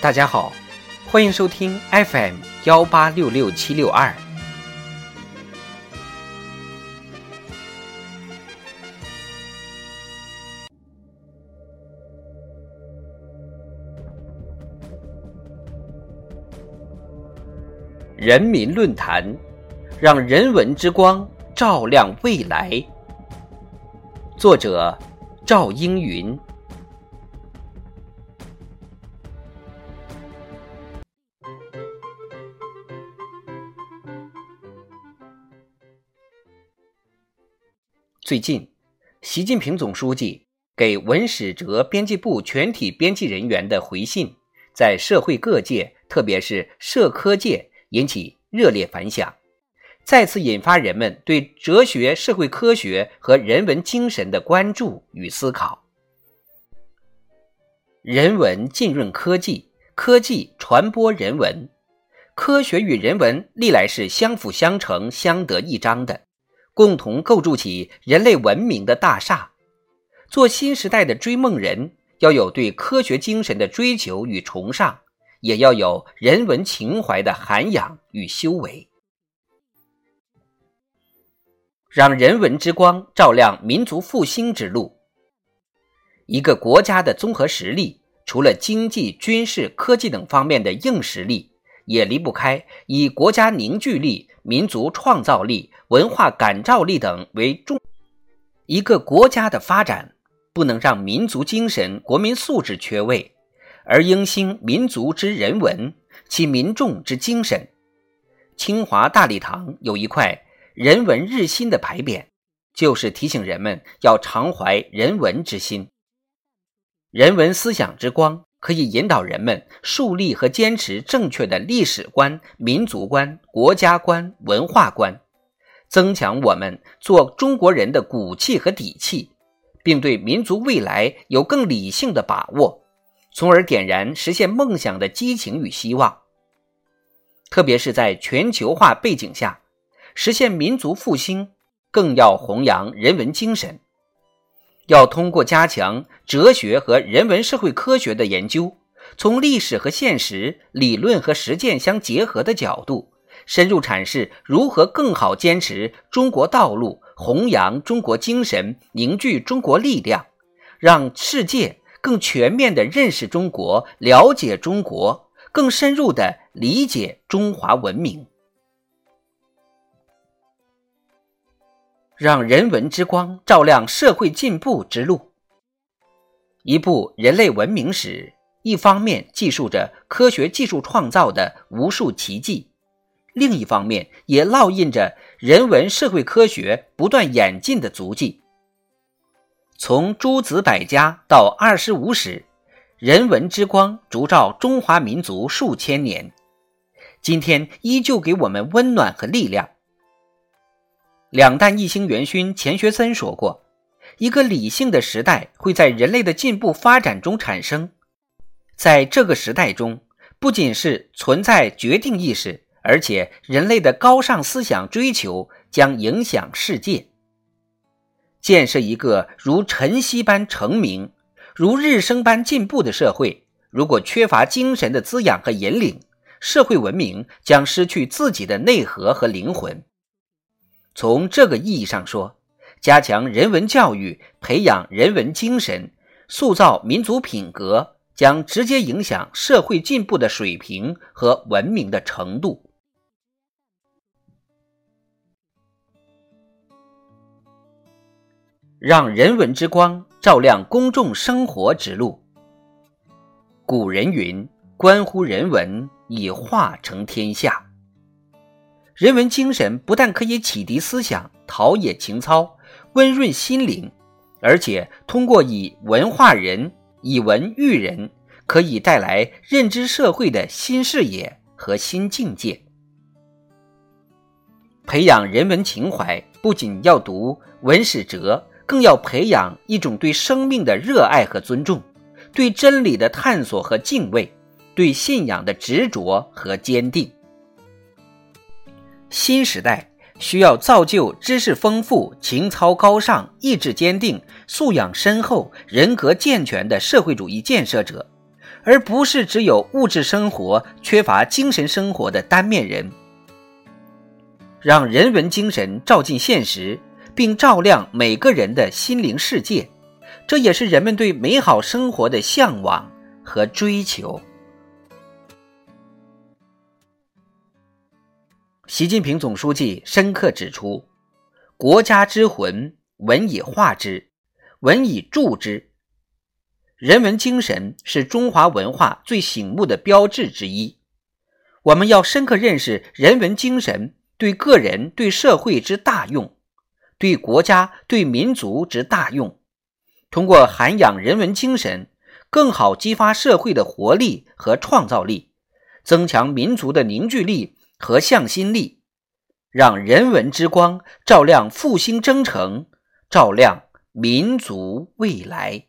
大家好，欢迎收听 FM 幺八六六七六二。人民论坛，让人文之光照亮未来。作者：赵英云。最近，习近平总书记给文史哲编辑部全体编辑人员的回信，在社会各界，特别是社科界引起热烈反响，再次引发人们对哲学、社会科学和人文精神的关注与思考。人文浸润科技，科技传播人文，科学与人文历来是相辅相成、相得益彰的。共同构筑起人类文明的大厦。做新时代的追梦人，要有对科学精神的追求与崇尚，也要有人文情怀的涵养与修为。让人文之光照亮民族复兴之路。一个国家的综合实力，除了经济、军事、科技等方面的硬实力。也离不开以国家凝聚力、民族创造力、文化感召力等为重。一个国家的发展不能让民族精神、国民素质缺位，而应兴民族之人文，启民众之精神。清华大礼堂有一块“人文日新”的牌匾，就是提醒人们要常怀人文之心，人文思想之光。可以引导人们树立和坚持正确的历史观、民族观、国家观、文化观，增强我们做中国人的骨气和底气，并对民族未来有更理性的把握，从而点燃实现梦想的激情与希望。特别是在全球化背景下，实现民族复兴，更要弘扬人文精神。要通过加强哲学和人文社会科学的研究，从历史和现实、理论和实践相结合的角度，深入阐释如何更好坚持中国道路，弘扬中国精神，凝聚中国力量，让世界更全面地认识中国，了解中国，更深入地理解中华文明。让人文之光照亮社会进步之路。一部人类文明史，一方面记述着科学技术创造的无数奇迹，另一方面也烙印着人文社会科学不断演进的足迹。从诸子百家到二十五史，人文之光烛照中华民族数千年，今天依旧给我们温暖和力量。两弹一星元勋钱学森说过：“一个理性的时代会在人类的进步发展中产生，在这个时代中，不仅是存在决定意识，而且人类的高尚思想追求将影响世界。建设一个如晨曦般成名、如日升般进步的社会，如果缺乏精神的滋养和引领，社会文明将失去自己的内核和灵魂。”从这个意义上说，加强人文教育，培养人文精神，塑造民族品格，将直接影响社会进步的水平和文明的程度。让人文之光照亮公众生活之路。古人云：“关乎人文，以化成天下。”人文精神不但可以启迪思想、陶冶情操、温润心灵，而且通过以文化人、以文育人，可以带来认知社会的新视野和新境界。培养人文情怀，不仅要读文史哲，更要培养一种对生命的热爱和尊重，对真理的探索和敬畏，对信仰的执着和坚定。新时代需要造就知识丰富、情操高尚、意志坚定、素养深厚、人格健全的社会主义建设者，而不是只有物质生活缺乏精神生活的单面人。让人文精神照进现实，并照亮每个人的心灵世界，这也是人们对美好生活的向往和追求。习近平总书记深刻指出：“国家之魂，文以化之，文以铸之。人文精神是中华文化最醒目的标志之一。我们要深刻认识人文精神。”对个人、对社会之大用，对国家、对民族之大用，通过涵养人文精神，更好激发社会的活力和创造力，增强民族的凝聚力和向心力，让人文之光照亮复兴征程，照亮民族未来。